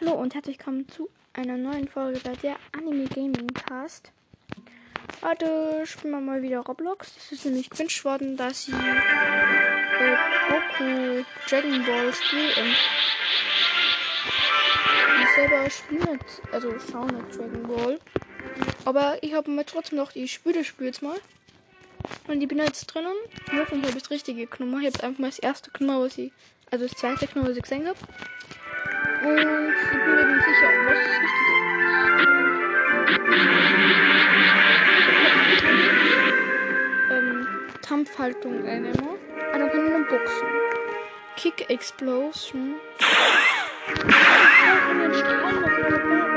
Hallo und herzlich willkommen zu einer neuen Folge bei der Anime Gaming Cast. Heute spielen wir mal wieder Roblox. Es ist nämlich gewünscht worden, dass ich äh, Goku Dragon Ball spiele. Ähm, ich selber spiele nicht, also schaue nicht Dragon Ball. Aber ich habe mir trotzdem noch die spiele jetzt mal. Und ich bin jetzt drinnen. Ich hoffe, ich habe das richtige genommen. Ich habe einfach mal das erste genommen, was ich, also das zweite genommen, was ich gesehen habe. Und ich bin mir nicht sicher, was das richtige ist. Ähm, Kampfhaltung einnehmen. Ah, dann ich noch boxen. Kick Explosion.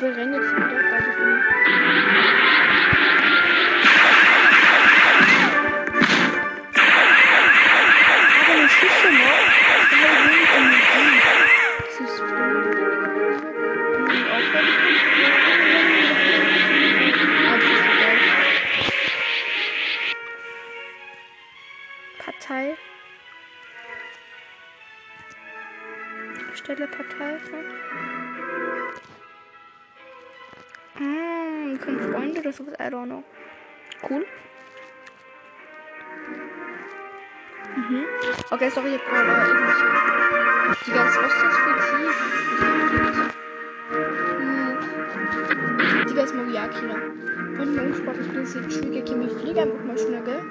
Aber ich renne jetzt wieder, weil ich bin. Aber Schüsse noch. Da habe ich wenig Energie. Das ist Partei. Stelle Partei vor. Freunde oder sowas, I don't know. Cool. Mhm. Okay, sorry, ich hab gerade irgendwas. Digga, was ist das für tief? Digga, ist Moriakina. Und mein unsportlich bin ich Trigger Kimi. Ich fliege einfach mal schnell, gell?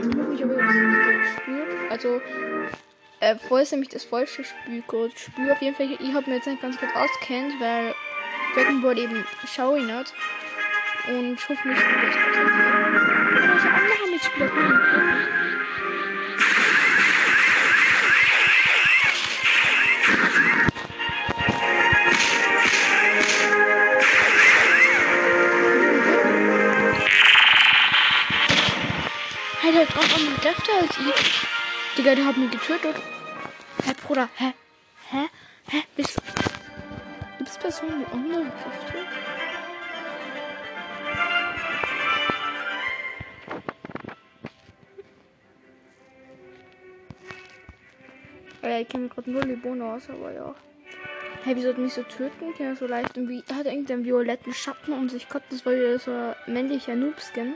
Ich hoffe, ich habe das gespürt. Also, äh, vorher ist nämlich das falsche Spielcode. Spiel auf jeden Fall. Ich habe mir jetzt nicht ganz gut auskennt, weil Dragon Ball eben ich nicht. Und ich hoffe, ich spiele das gut. Aber welche andere Mitspieler können ich der hat auch andere Kräfte als ich. Digga, der hat mich getötet. Hä, Bruder, hä? Hä? Hä? Bist Gibt's Personen mit anderen Kräfte? Oh ich kenne gerade nur Libone aus, aber ja. Hey, wieso hat mich so töten? Ja, so leicht irgendwie. Er hat irgendeinen violetten Schatten um sich gehabt. Das war wieder so ein männlicher Noob-Skin.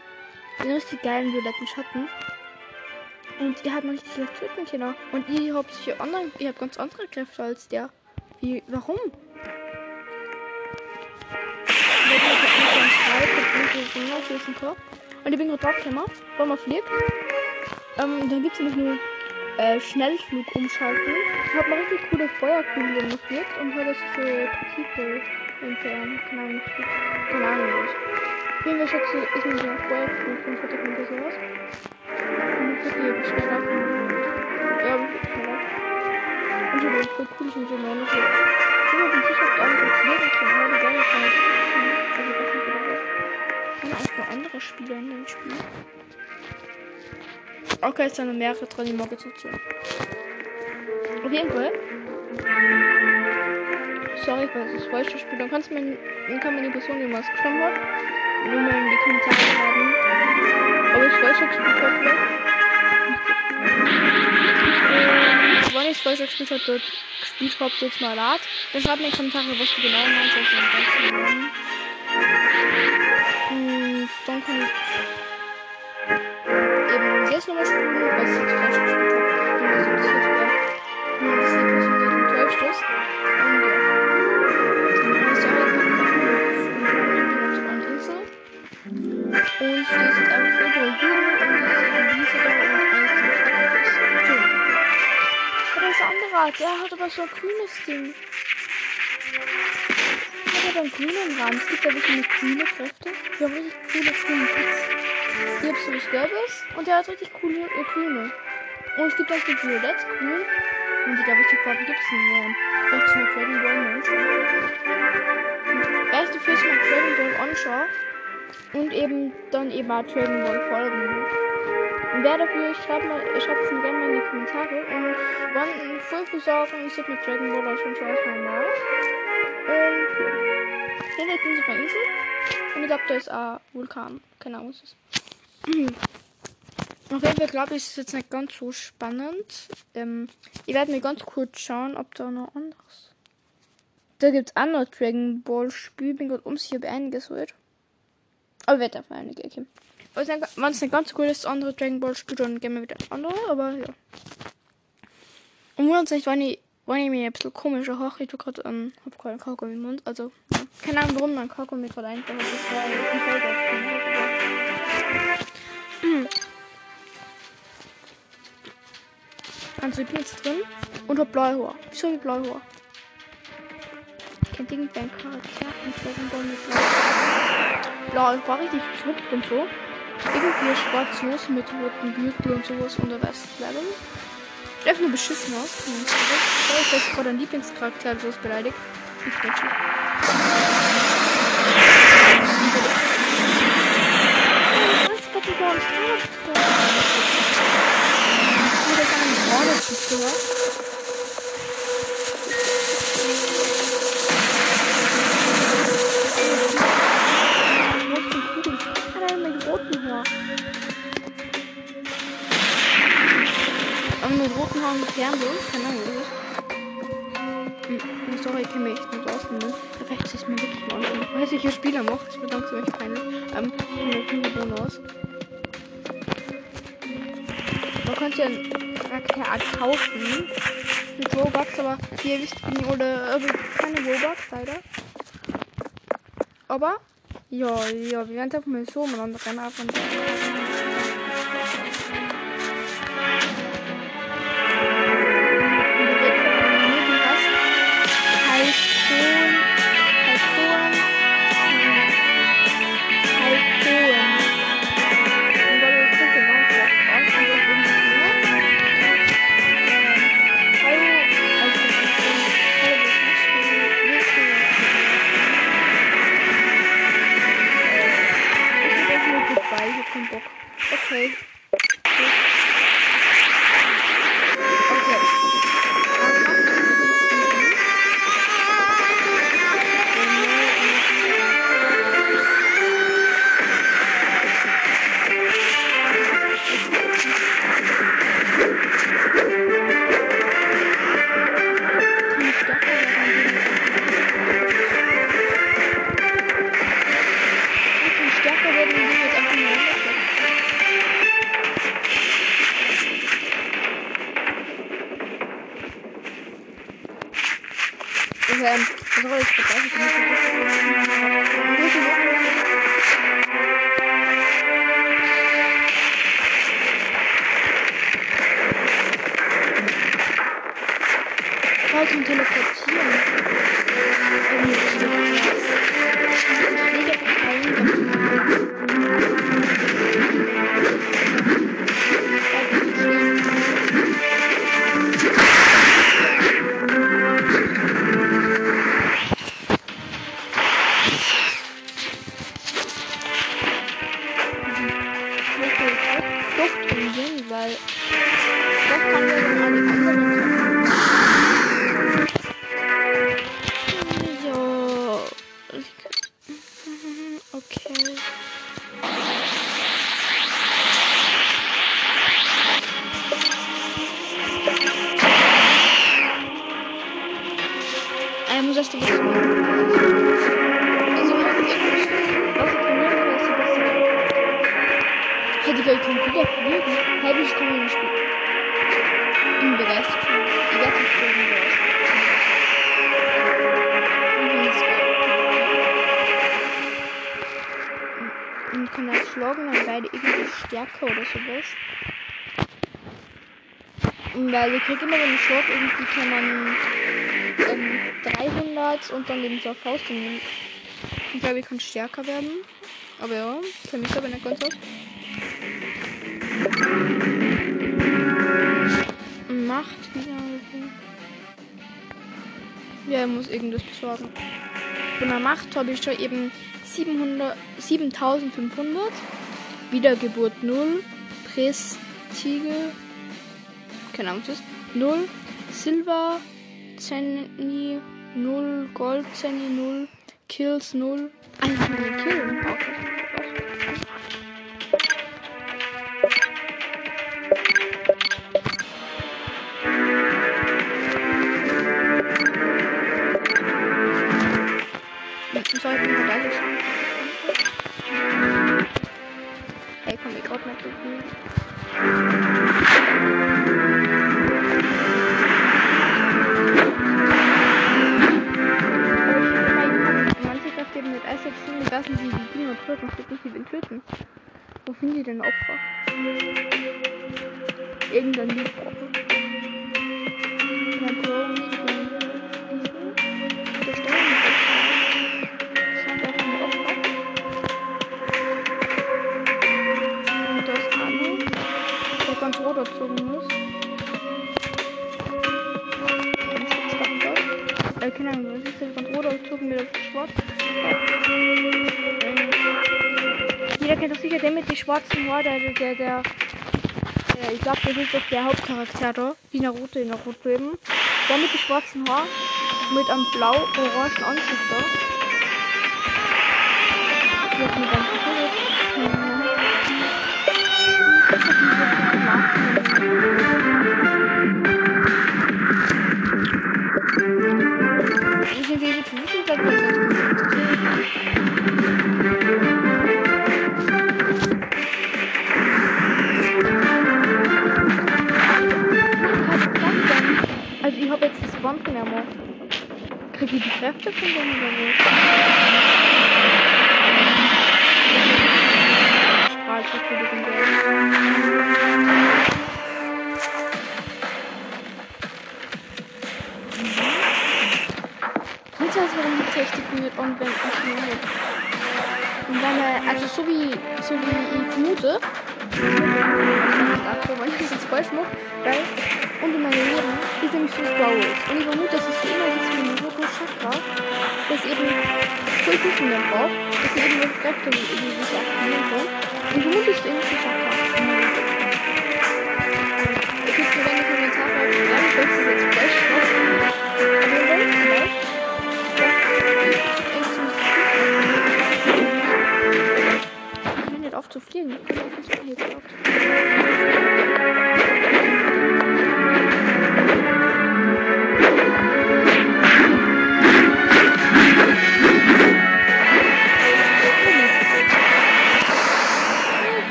Den richtig geilen violetten Schatten. Und ihr habt mich richtig leicht töten können. Und ihr habt sicher andere, ihr habt ganz andere Kräfte als der. Wie, warum? Und ich bin gerade draufgekommen, weil man fliegt. Ähm, dann gibt es nämlich nur äh, Schnellflug umschalten. Ich habe mal richtig coole Feuerkugeln wenn man fliegt und hat das so Partikel entfernt. Keine Ahnung. Keine Ahnung, was. Auf jeden Fall schätze ich, ist mir so ein und hat das ein bisschen. Und dann fliegt die schneller. Ja, ich schneller. Und so, das ist voll cool, ich bin so noch Ich bin sicher, ob andere fliegen können, aber die nicht fliegen. Also, das ist wieder. Sind auch noch andere Spieler in dem Spiel. Okay, es sind mehrere drin, die ich dazu. Auf jeden Fall. Sorry, falls ich das falsche Spiel. Dann, kannst mir, dann kann man die Person, die was geschrieben hat, nur mal in die Kommentare schreiben. Aber ich falsch gespielt habe, vielleicht. Äh, Wenn ich falsch gespielt habe, habe, jetzt mal lad. Dann schreibt mir in die Kommentare, was du genau meinst. Und dann kann ich eben jetzt nochmal spielen, was ich jetzt falsch gespielt habe. Wenn das. Nur, dass die Person dort enttäuscht ist. Andere, der hat aber so ein grünes Ding. Hat aber einen grünen Rand. Es gibt ja wirklich eine grüne Kräfte. Die haben richtig coole grüne Pits. Hier gibt es was Gelbes und der hat richtig coole äh, grüne. Und es gibt auch die Violett, grün. Und ich glaube, welche Farben gibt es denn mehr? Vielleicht zum Dragon Ball mal anschauen. Erst die Füße mal Dragon Ball anschauen. Und eben dann eben auch Dragon Ball folgen. Und wer dafür, schreibt mal, schreibt es gerne mal in die Kommentare. Und wann voll sagen, ich sollte mit Dragon Ball auch schon schon erstmal mal. Und. Hier ich auf einer Insel. Und ich glaube, da ist auch Vulkan. Keine Ahnung, was ist. Auf jeden Fall glaube ich, ist es jetzt nicht ganz so spannend. Ähm, ich werde mir ganz kurz schauen, ob da noch anderes. Da gibt es auch noch Dragon Ball Spiel. Bin gerade um sich hier einiges wird. Aber wird auf einige okay. Wenn es nicht ganz cool ist, andere Dragon Ball Spiel, dann gehen wir wieder ein andere, aber ja. Und wundert sich, wenn ich, wenn ich mir ein bisschen komischer hoch, ich tue gerade an, hab gerade einen Kakao im Mund, also, ja. keine Ahnung, warum mein mir gerade einfach hat, das war die Folge aufgenommen. Also ich bin jetzt drin und hab blaue Haare. Wieso hab ich blaue Haare? Kennt irgendein Charakter in Dragon Ball mit blau? Blau war richtig geschmückt und so. Irgendwie schwarz los mit roten Gürtel und sowas und der Rest Level. Sieht nur beschissen aus. Da ist jetzt gerade ein Lieblingscharakter bloß beleidigt. Ich quetsche. Was hat die gar nicht wieder seinen Order mit roten Haaren mit Fernseher? Keine Ahnung. Hm, sorry, ich kenne mich nicht aus. Ne? Vielleicht ist es mir wirklich mal weiß, welcher Spieler macht. Das wird langsam echt peinlich. Ähm, ich bin aus. Man könnte ja einen Charakterart kaufen. Mit Robux, aber hier wisst ihr, oder äh, keine Robux leider. Aber, ja, ja, wir werden einfach mal so miteinander rennen. Ab und Schalten teleportieren. Irgendwie. Machst? Also, man irgendwie was ich kann, ist besser. Hey, Digga, ich kann wieder fliegen. Hey, ich kann nicht spielen. Bin begeistert schon. Ich werde nicht spielen, was. Und kann das schlagen, dann beide irgendwie stärker oder sowas. Weil ich krieg immer, wenn ich schlage, irgendwie kann man ähm, 300 und dann eben eine Faust und ich glaube, ich kann stärker werden. Aber ja, kenne mich aber nicht ganz aus. Macht wieder. Ja, er muss irgendwas besorgen. Von der Macht habe ich schon eben 700, 7500. Wiedergeburt 0. Prestige. Keine Ahnung, was ist. 0. Silber. Zenny 0. Gold. Zenny 0. Kills 0. Ah, ich kann schwarzen Haaren, der, der, der, der ich glaube, das ist doch der Hauptcharakter da, wie Naruto in Naruto eben. Der mit den schwarzen Haaren, mit einem blau-orangen Anzug da. Ich hab mir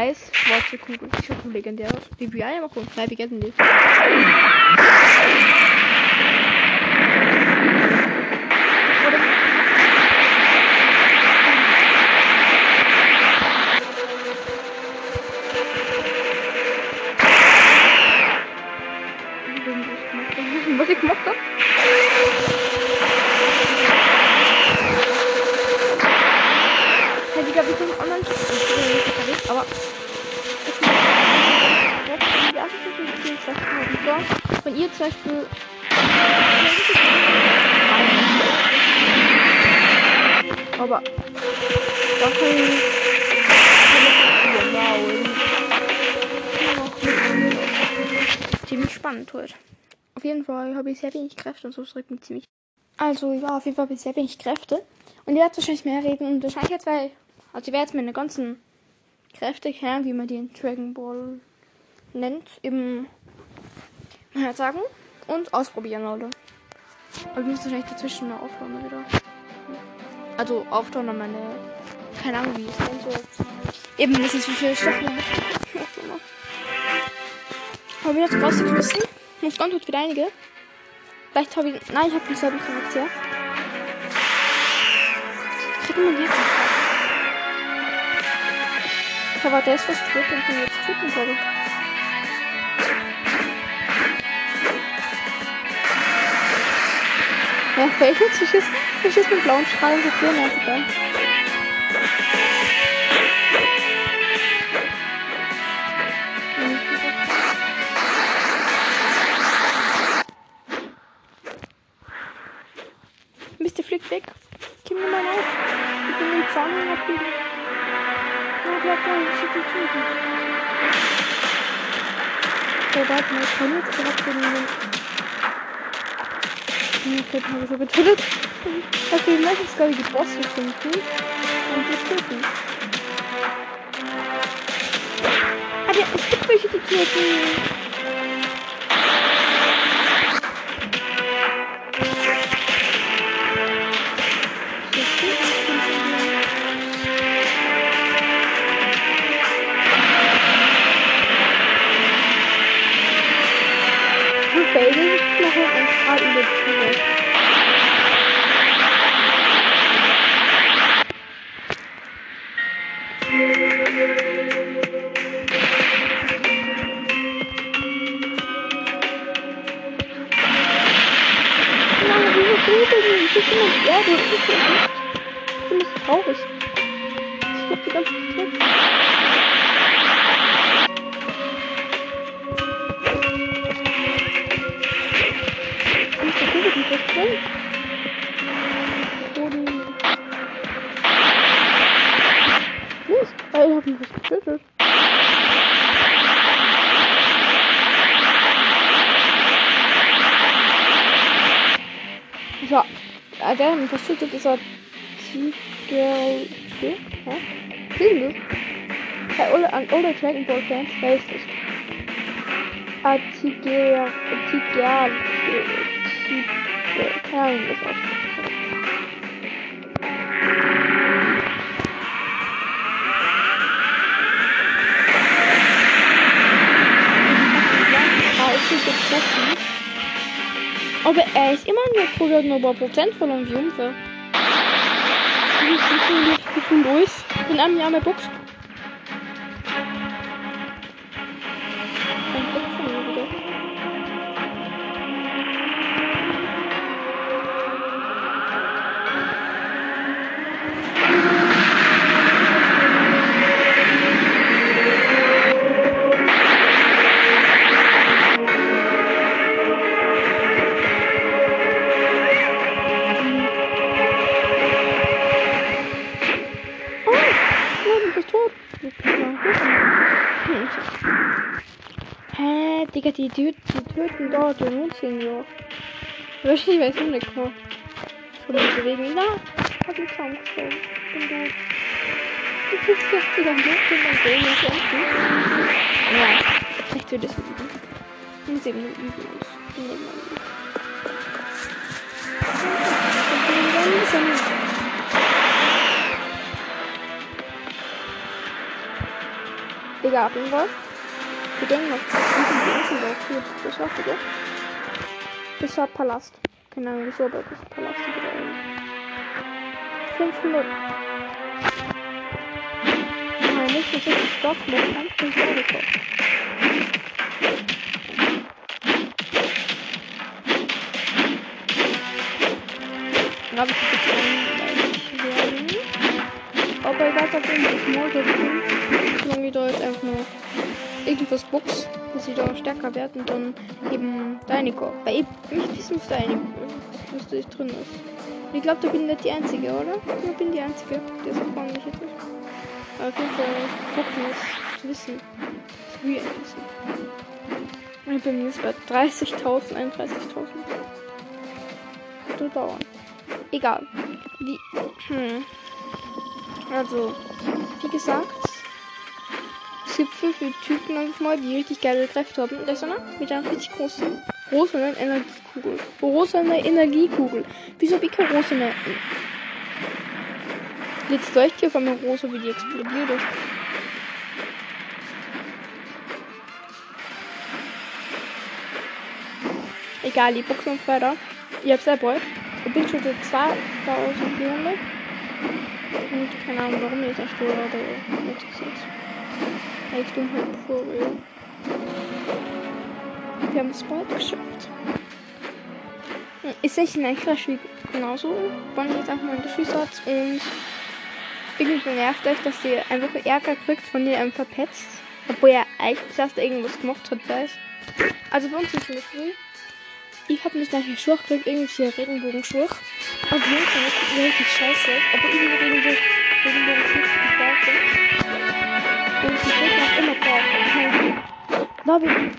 weiß, schwarze Kugel. Die schaut legendär aus. Die wie einmal gucken. Nein, wie gelten die? Aber. Sachen. Ziemlich spannend heute. Auf jeden Fall habe ich sehr wenig Kräfte und so schreckt mich ziemlich. Also, ja, auf jeden Fall habe ich sehr wenig Kräfte. Und ihr werdet wahrscheinlich mehr reden. Und wahrscheinlich jetzt, weil. Also, ich werde jetzt meine ganzen Kräfte kennen, wie man den Dragon Ball nennt, halt sagen. Und ausprobieren, Leute. Aber ich muss wahrscheinlich dazwischen mal aufhören wieder. Also, aufhören an meine. Keine Ahnung, wie ich es nennen soll. Eben, das ist wie viele Staffeln. Habe ich jetzt rausgeschmissen? Muss ganz gut wieder einige. Vielleicht habe ich. Nein, ich habe denselben Charakter. Kriegen wir jetzt Aber der ist was tot und kann jetzt töten, glaube ich. Ja, welchen ich ist, ich ist mit blauen Strahlen so viel nerviger. Mr. fliegt weg. Gib mir mal auf. Ich bin den Zahn abbiegen. Oh, bleib da, ich schicke die Töten. So, warte mal, ich kann jetzt gerade den... Okay, habe ich so getötet. Okay, ich möchte jetzt gerade die Bosse finden. Und die töten. Aber ja, es gibt welche, die töten. Ah, ich hab ihn getötet. Ja, äh, der hat mich fast getötet, ist er Tiger... Hä? Tiger? Bei alle, an alle Dragon Ball Fans weiß ich. Ah, Tiger... Tiger... Tiger... Keine Ahnung, wie getroffen. Aber er ist immer nur 100 Prozent von einem Jungfer. Wie viel durch? In einem Jahr mehr Box. Digga, die, tö die töten dort den Mondsenior. Weiß ich nicht mehr. Von den bewegen. Na, hab ich Zaun gestoßen. Bin tot. Du bist doch wieder tot und dann sehen wir uns Ja, vielleicht wird es üben. Muss eben nur üben. Ich nicht mal üben. Ich bin langsam. Egal, auf jeden Fall. Wir denken noch, wie viel auch hier. Das war bitte. Das war Palast. Keine Ahnung, wieso, aber das ist Palast. 500. Nein, nicht, dass ich Stoff mit 500 Euro Box, dass sie da stärker werden, dann eben Deiniko. Weil ich möchte wissen, was was da drin ist. Ich glaube, da bin ich nicht die Einzige, oder? Ich bin die Einzige, die mich jetzt nicht. Aber auf jeden Fall gucken zu wissen. Das ich wissen. Ich bin jetzt bei 30.000, 31.000. Das dauern. Egal. Wie. Hm. Also, wie gesagt, gibt fünf Typen manchmal, die richtig geile Kräfte haben. Da ist einer mit einer richtig großen rosenen Energiekugel. Rosene Energiekugel. Wieso habe ich keine rosene? Jetzt leuchtet hier auf einmal rosa, wie die explodiert ist. Egal, die Boxen und weiter. Ich hab's erbeut. Ich bin schon 2400. Und keine Ahnung, warum ich das tue, aber es. Ich dumm halt vor, Wir haben es bald geschafft. Ist echt ein Crash wie genauso. Wollen jetzt einfach mal einen Schießsatz und irgendwie nervt euch, dass ihr einfach Ärger kriegt, von ihr einem verpetzt. Obwohl er eigentlich erst irgendwas gemacht hat, weiß. Also bei uns ist es früh. Ich habe mich nachher Schwach gekriegt, irgendwelche Regenbogenschwach. Auf jeden Fall ist wirklich scheiße. Aber ich irgendwie Regenbogen, Regenbogenschwach nicht die Gegner auch immer drauf.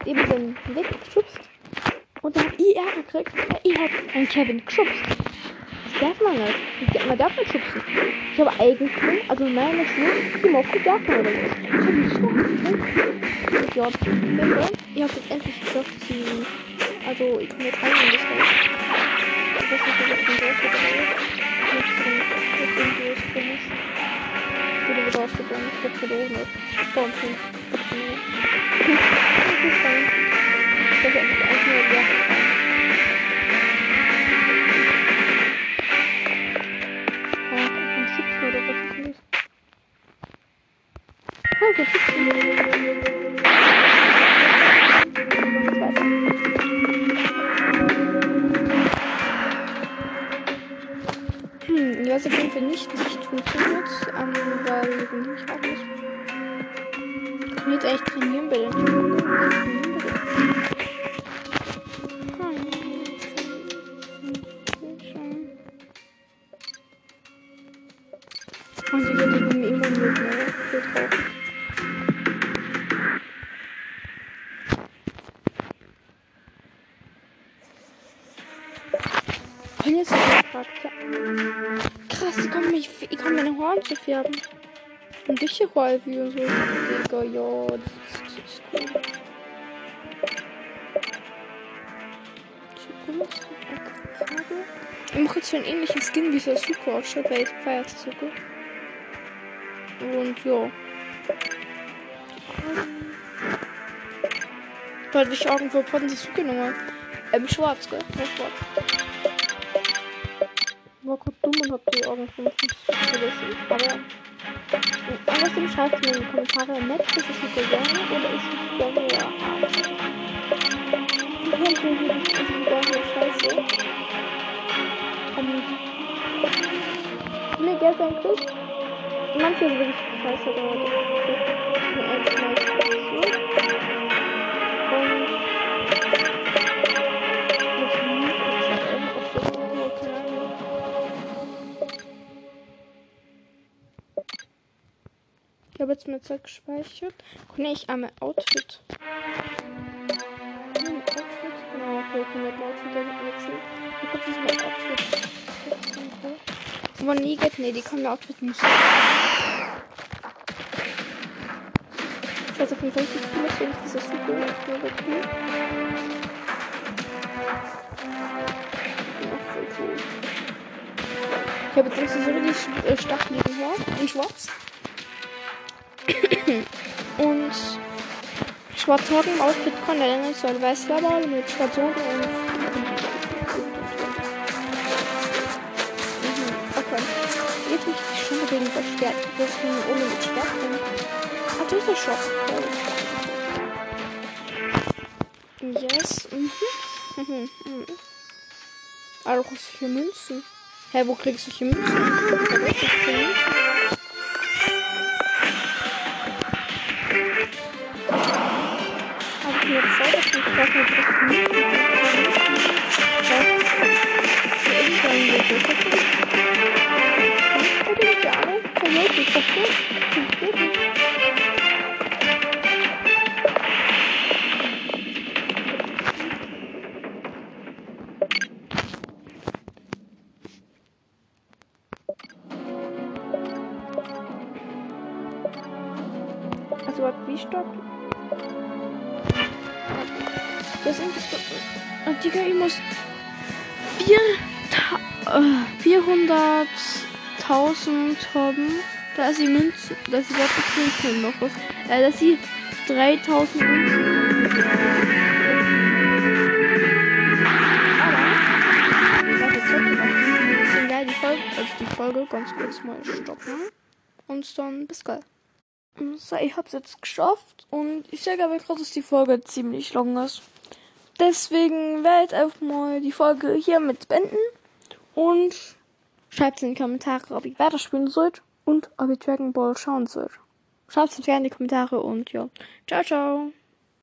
Ich eben den weggeschubst. Und dann ich Ärger gekriegt, weil ich habe einen Kevin geschubst. Das darf man nicht. Man darf nicht schubsen. Ich habe eigentlich, also meine Schuhe, die Mocke darf man nicht. Ich habe mich so gekriegt. Ja, ich habe jetzt endlich geschafft, sie also, ich komme jetzt rein in das. Das ist ein Bereich. Nicht drin. Jetzt irgendwie ist komisch. Ich würde wieder rausgegangen. Ich glaube, verloren ist. Und jetzt ist der krass, ich kann, mich, ich kann meine zu färben. Und dich hier häufig und so. Digga, ja, das ist, das ist cool. Ich mache jetzt so einen ähnlichen Skin wie Sasuke ausschaut, weil ich feiere Sasuke. Und ja. Weil ich irgendwo von Sasuke nochmal. Ähm, schwarz, gell? Ja, schwarz dumm und hab die Augen von vergessen. Aber andersrum schreibt mir in die Kommentare, nett ist es mit Sonne oder ist es wieder so hart? Die hier, ist es wieder so scheiße. Und mir Geld eigentlich. Manche sind wirklich scheiße, aber das ist mir echt mal mein Zeug gespeichert. Kann ich einmal Outfit. Outfit? Genau, okay, kann ich mal Outfit wechseln. Ich glaube, das mein Outfit. Aber nie geht, nee, die kann mir Outfit nicht. Ich weiß auf jeden Fall, wie cool ist, wenn ich dieses super cool. Ich habe jetzt so richtig äh, stacheligen Haar in schwarz. Und schwarze Haken im Outfit kann er so ein weißer Ball mit schwarzen Haken und. Mhm, okay. Jetzt nicht die Schuhe gegen ist ein ohne mit Schwert. Ah, das ist Schock. Yes. Mhm. Mhm. Mhm. Also, solche Münzen. Hä, wo kriegst du solche Münzen? Also wie Stock? Das sind das. Oh, Digga, ich muss. 400.000 haben. Da ist die Münze. Da ist überhaupt Münze noch was. Äh, das ist 3000 Münzen. Die Folge, also die Folge ganz kurz mal stoppen. Und dann bis gleich. So, ich hab's jetzt geschafft und ich sage aber gerade, dass die Folge ziemlich lang ist. Deswegen werde ich einfach mal die Folge hier mit beenden. Und schreibt in die Kommentare, ob ihr weiterspielen sollt und ob ihr Dragon Ball schauen sollt. Schreibt es gerne in die Kommentare und ja. Ciao, ciao.